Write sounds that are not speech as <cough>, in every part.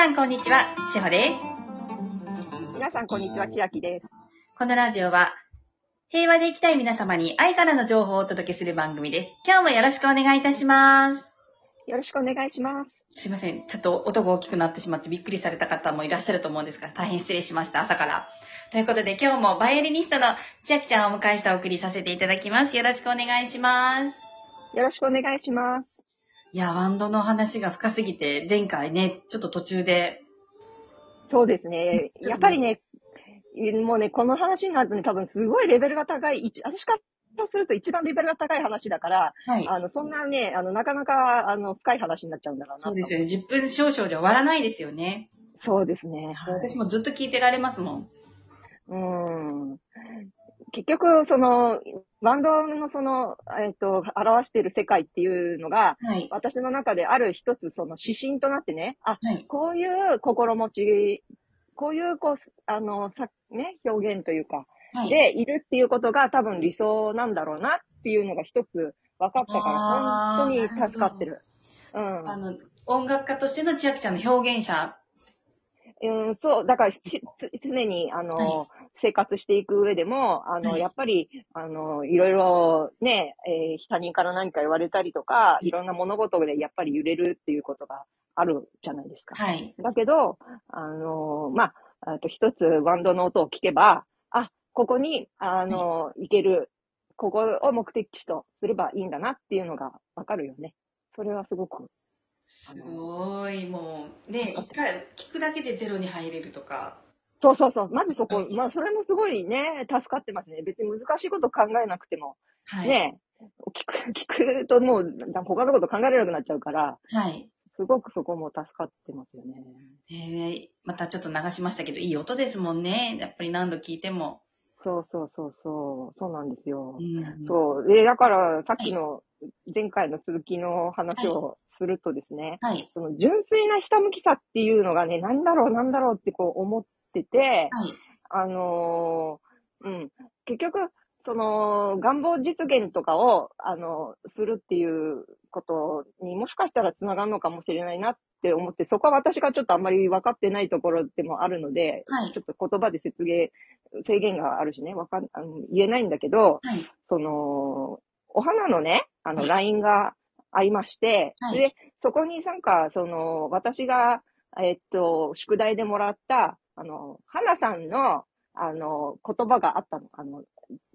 さんこんにちは、しほです。皆さん、こんにちは。千秋です。このラジオは、平和で生きたい皆様に愛からの情報をお届けする番組です。今日もよろしくお願いいたします。よろしくお願いします。すいません。ちょっと音が大きくなってしまってびっくりされた方もいらっしゃると思うんですが、大変失礼しました、朝から。ということで、今日もバイオリニストの千秋ちゃんをお迎えしてお送りさせていただきます。よろしくお願いします。よろしくお願いします。いや、バンドの話が深すぎて、前回ね、ちょっと途中で、そうですね。やっぱりね、もうね、この話になるとね、多分すごいレベルが高い、一私からすると一番レベルが高い話だから、はい。あの、そんなね、あの、なかなか、あの、深い話になっちゃうんだろうな。そうですよね。10分少々で終わらないですよね。そうですね。はい私もずっと聞いてられますもん。うん。結局、その、バンドのその、えっ、と、表している世界っていうのが、はい。私の中である一つその指針となってね、あ、はい。こういう心持ち、こういう、こう、あの、さ、ね、表現というか、はい。で、いるっていうことが多分理想なんだろうなっていうのが一つ分かったから、本当に助かってる。うん。あの、音楽家としての千秋ちゃんの表現者。うん、そう、だから、常に、あの、は生活していく上でも、あの、はいやっぱり、あの、いろいろね、えー他人から何か言われたりとか、いろんな物事でやっぱり揺れるっていうことがあるじゃないですか。はい。だけど、あの、まあ、あと一つバンドの音を聞けば、あ、ここに、あの、行ける、ここを目的地とすればいいんだなっていうのがわかるよね。それはすごく。すごい、もう。で、一回聞くだけでゼロに入れるとか。そうそうそう。まずそこうん、まあ、それもすごいね、助かってますね。別に難しいこと考えなくても、はい。ね、聞く、<laughs> 聞くともう、だ他のこと考えられなくなっちゃうから、はい。すごくそこも助かってますよね。えー、またちょっと流しましたけど、いい音ですもんね。やっぱり何度聞いても。そうそうそうそう。そうなんですよ。うん。そう。で、だから、さっきの前回の続きの話をするとですね、はい。その純粋な下向きさっていうのがね、なんだろう、なんだろうってこう思ってて、はい。あのーうん。結局、その、願望実現とかを、あの、するっていうことにもしかしたら繋がるのかもしれないなって思って、そこは私がちょっとあんまり分かってないところでもあるので、はいちょっと言葉で説明、制限があるしね、わかん、あの言えないんだけど、はい。その、お花のね、あの、はい LINE がありまして、はい。で、そこになんか、その、私が、えっと、宿題でもらった、あの、花さんの、あの、言葉があったの。あの、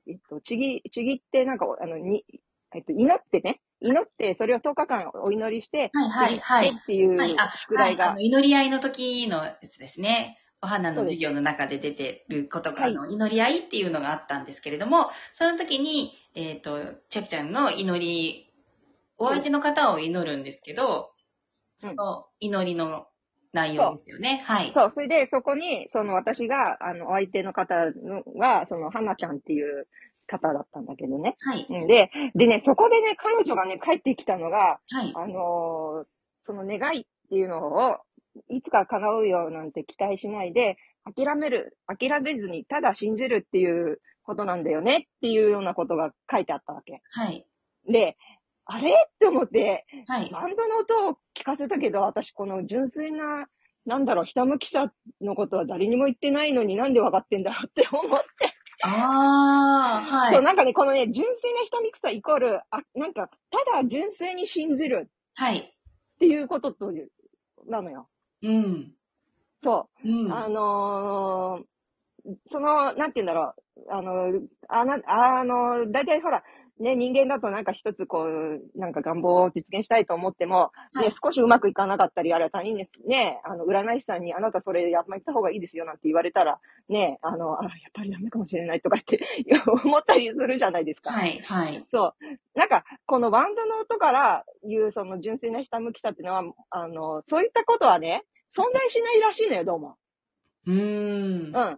えっと、ちぎ、ちぎって、なんか、あの、に、えっと、祈ってね、祈って、それを10日間お祈りして、はいはいはい。っていう宿題が、はい、あの祈り合いの時のやつですね。お花の授業の中で出てることが、はいあの、祈り合いっていうのがあったんですけれども、その時に、えっ、と、ちゃきちゃんの祈り、お相手の方を祈るんですけど、うんその祈りの内容ですよね。はい。そう、それで、そこに、その私が、あの、お相手の方のが、その、花ちゃんっていう方だったんだけどね。はい。うんで、でね、そこでね、彼女がね、帰ってきたのが、はい。あのーその願いっていうのを、いつか叶うよなんて期待しないで、諦める、諦めずに、ただ信じるっていうことなんだよねっていうようなことが書いてあったわけ。はい。で、あれ？って思って、はい。バンドの音を聞かせたけど、私この純粋な、なんだろう、ひたむきさのことは誰にも言ってないのになんで分かってんだろうって思って。ああ、はそう、い。なんかね、このね、純粋なひたむきさイコール、あ、なんか、ただ純粋に信じるはい。っていうことという、なのよ。うん。そうう。ん。あのーその、なんて言うんだろう。あの、あな、あの、大体ほら、ね、人間だとなんか一つこう、なんか願望を実現したいと思っても、はいね、少しうまくいかなかったり、あるいは他人にね、あの、占い師さんにあなたそれやめた方がいいですよなんて言われたら、ね、あの、あ、やっぱりダメかもしれないとかって <laughs> 思ったりするじゃないですか。はい。はい。そう。なんか、このバンドの音から言うその純粋なひたむきさっていうのは、あの、そういったことはね、存在しないらしいのよ、どうも。うーん。うん。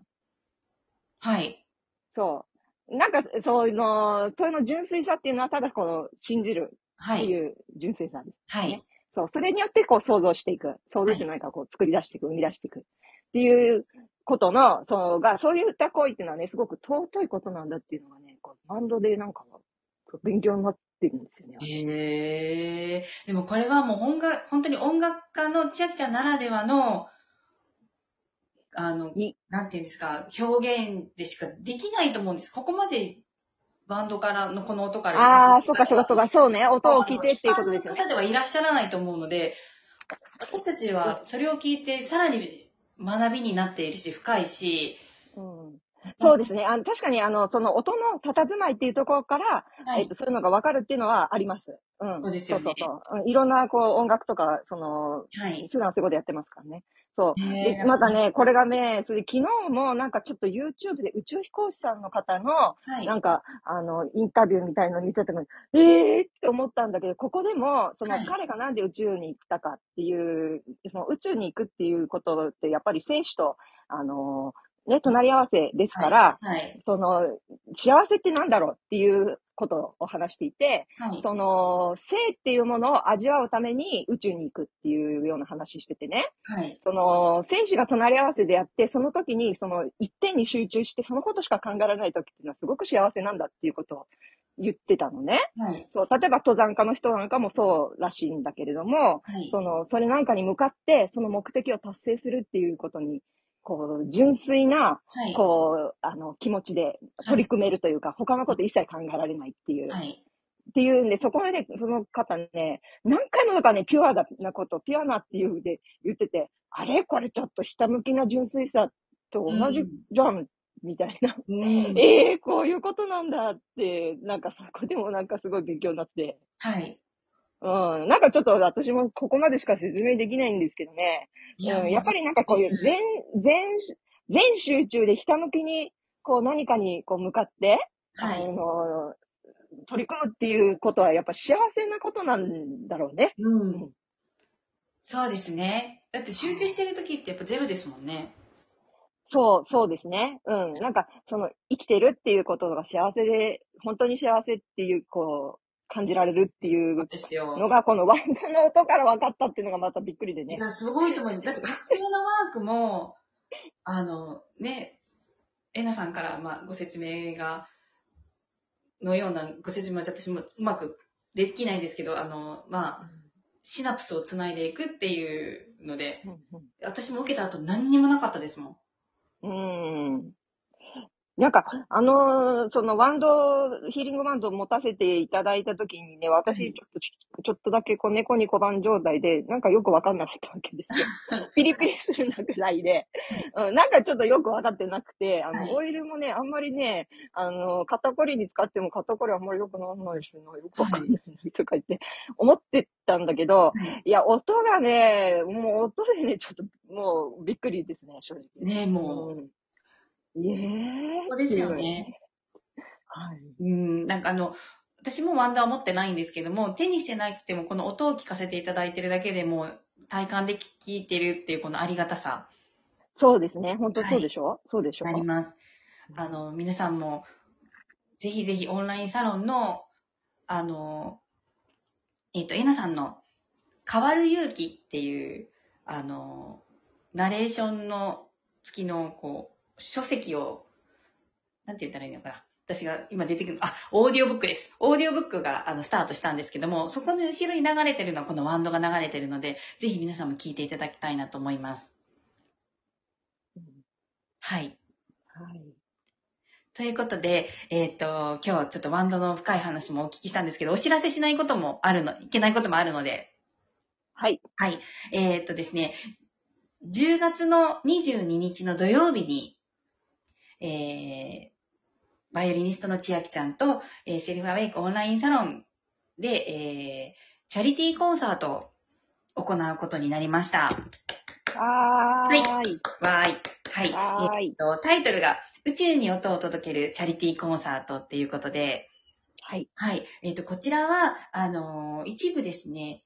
はい。そう。なんか、そういうの、そういうの純粋さっていうのは、ただこの、信じるはい。っていう純粋さです。はいね。そう。それによって、こう、想像していく。想像って何かこう、作り出していく、生み出していく。っていうことの、その、が、そういった行為っていうのはね、すごく尊いことなんだっていうのがね、こうバンドでなんか、勉強になってるんですよね。へえ。でもこれはもう音楽、本当に音楽家の千秋ちゃんならではの、あのに、なんていうんですか、表現でしかできないと思うんです。ここまでバンドからのこの音から。ああ、そうかそうかそうか、そうね。音を聞いてっていうことですよね。方ではいらっしゃらないと思うので、私たちはそれを聞いてさらに学びになっているし、深いし、うんそうですね。あの確かに、あの、その音の佇まいっていうところから、はいえっと、そういうのが分かるっていうのはあります。うん。そうですよねそうそうそう。うんいろんな、こう、音楽とか、その、はい。普段そういうことやってますからね。そう。で、またね、これがね、それ昨日もなんかちょっと YouTube で宇宙飛行士さんの方の、はい。なんか、あの、インタビューみたいの見てても、えーって思ったんだけど、ここでも、そのはい彼がなんで宇宙に行ったかっていう、その宇宙に行くっていうことって、やっぱり生死と、あの、ね、隣り合わせですから、はい。その、幸せってなんだろうっていうことを話していて、はい。その、生っていうものを味わうために宇宙に行くっていうような話しててね。はい。その、生死が隣り合わせであって、その時に、その、一点に集中して、そのことしか考えられない時っていうのはすごく幸せなんだっていうことを言ってたのね。はい。そう、例えば登山家の人なんかもそうらしいんだけれども、はい。その、それなんかに向かって、その目的を達成するっていうことに、こう、純粋な、はい。こう、あの、気持ちで取り組めるというか、他のこと一切考えられないっていう。はい。っていうんで、そこまで、その方ね、何回もだからね、ピュアなこと、ピュアなっていうで言ってて、あれ？これちょっとひたむきな純粋さと同じうんじゃん、みたいな。うん。え <laughs> えー、こういうことなんだって、なんかそこでもなんかすごい勉強になって。はい。うん、なんかちょっと私もここまでしか説明できないんですけどね。いうん、やっぱりなんかこういう全、全、全集中でひたむきに、こう何かにこう向かって、はい。あの、取り組むっていうことはやっぱ幸せなことなんだろうね。うん。そうですね。だって集中してる時ってやっぱゼロですもんね。そう、そうですね。うん。なんか、その、生きてるっていうことが幸せで、本当に幸せっていう、こう、感じられるっていう。のが、このワンドの音から分かったっていうのがまたびっくりでね。いや、すごいと思う。だって学生のワークも、あの、ね、えなさんから、まあ、ご説明が、のようなご説明は私もうまくできないんですけど、あの、まあ、シナプスをつないでいくっていうので、私も受けた後何にもなかったですもん。うん。うん。なんか、あのーそのワンド、ヒーリングワンドを持たせていただいたときにね、私、ちょっと、ちょっとだけこう猫に小判状態で、なんかよくわかんなかったわけですよ。<laughs> ピリピリするなぐらいで、うん、なんかちょっとよくわかってなくて、あの、はいオイルもね、あんまりね、あの、肩こりに使っても肩こりあんまりよくならないしな、よくわかんないなとか言って、思ってたんだけど、はい。いや、音がね、もう音でね、ちょっと、もうびっくりですね、正直。ねもう、うん。いえー。そうですよね。はい。うん、なんかあの、私もワンダー持ってないんですけども、手にしてなくても、この音を聞かせていただいてるだけでも、体感で聞いてるっていうこのありがたさそうですね。本当そうでしょ、そうでしょ？になります。あの、皆さんも、ぜひぜひオンラインサロンの、あの、えっ、と、えなさんの、変わる勇気っていう、あの、ナレーションの付きの、こう、書籍を、なんて言ったらいいのかな。私が今出てくる、あ、オーディオブックです。オーディオブックがあのスタートしたんですけども、そこの後ろに流れてるのはこのワンドが流れてるので、ぜひ皆さんも聞いていただきたいなと思います。うんはい。はい。ということで、えっ、と、今日ちょっとワンドの深い話もお聞きしたんですけど、お知らせしないこともあるの、いけないこともあるので、はい。はい。えっ、とですね、10月の22日の土曜日に、えー、バイオリニストの千秋ちゃんと、えーセルフアウェイクオンラインサロンで、えー、チャリティーコンサートを行うことになりました。はーい。わーい。はい。はーいえっと、タイトルが、宇宙に音を届けるチャリティーコンサートっていうことで、はい。はい。えっ、と、こちらは、あのー一部ですね、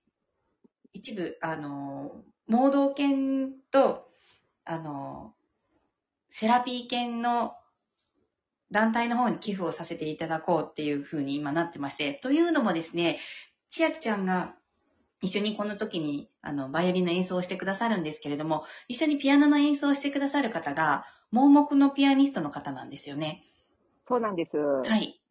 一部、あのー盲導犬と、あのーセラピー犬の団体の方に寄付をさせていただこうっていう風に今なってまして、というのもですね、千秋ちゃんが一緒にこの時に、あの、バイオリンの演奏をしてくださるんですけれども、一緒にピアノの演奏をしてくださる方が、盲目のピアニストの方なんですよね。そうなんです。はい。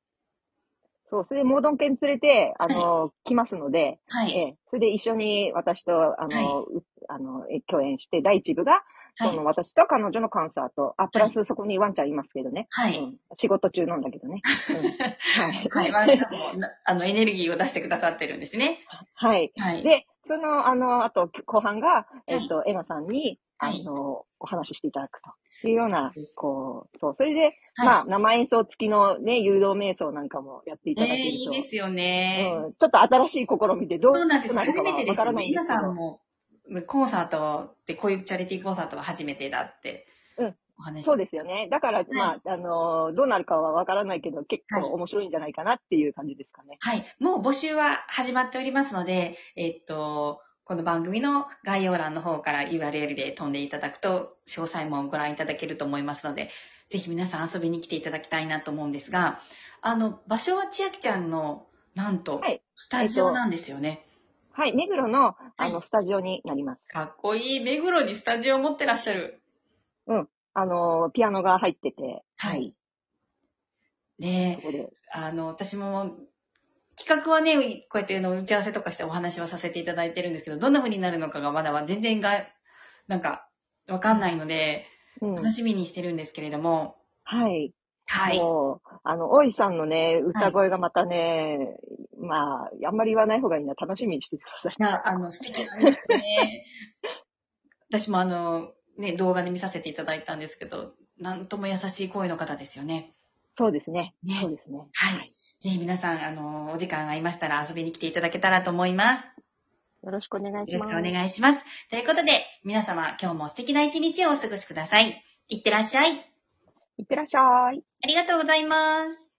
そう、それでモードン犬連れて、あの、来ますので、はい。ええ、それで一緒に私と、あの、うあの、え共演して、第一部が、はいその私と彼女のコンサート、あ、プラスそこにワンちゃんいますけどね。はい。うん、仕事中なんだけどね。うん、はい。<laughs> はい。ワンちゃんもな、あの、エネルギーを出してくださってるんですね。はい。はい。で、その、あの、あと、後半が、えっ、と、エマさんに、はいあの、お話ししていただくというようなです、こう、そう、それで、はいまあ、生演奏付きのね、誘導瞑想なんかもやっていただけると。えー、いいですよね。うん、ちょっと新しい試みでどうそうなんです。なるか初めてですはわからよね。皆ないんですけど。さんも、コンサートって、こういうチャリティーコンサートは初めてだって、うんお話そうですよね。だから、まあ、あの、どうなるかはわからないけど、結構面白いんじゃないかなっていう感じですかね。はい。もう募集は始まっておりますので、えっと、この番組の概要欄の方から URL で飛んでいただくと、詳細もご覧いただけると思いますので、ぜひ皆さん遊びに来ていただきたいなと思うんですが、あの、場所は千秋ちゃんの、なんとはい、スタジオなんですよね。はい、目黒の、はいあの、スタジオになります。かっこいい。目黒にスタジオを持ってらっしゃる。あの、ピアノが入ってて、はい。でそ、こで。あの、私も、企画はね、こうやってあの打ち合わせとかしてお話はさせていただいてるんですけど、どんな風になるのかがまだは全然が、なんか、わかんないので、うん。楽しみにしてるんですけれども、はい。はい。もう、あの、大井さんのね、歌声がまたね、まあ、あんまり言わない方がいいな。楽しみにしてください。いや、あの、素敵なんですよね。<laughs> 私もあの、ね、動画で見させていただいたんですけど、なんとも優しい声の方ですよね。そうですね。ねそうですね。はい。ぜひ皆さん、あの、お時間が合いましたら遊びに来ていただけたらと思います。よろしくお願いします。よろしくお願いします。ということで、皆様、今日も素敵な一日をお過ごしください。いってらっしゃい。いってらっしゃい。ありがとうございます。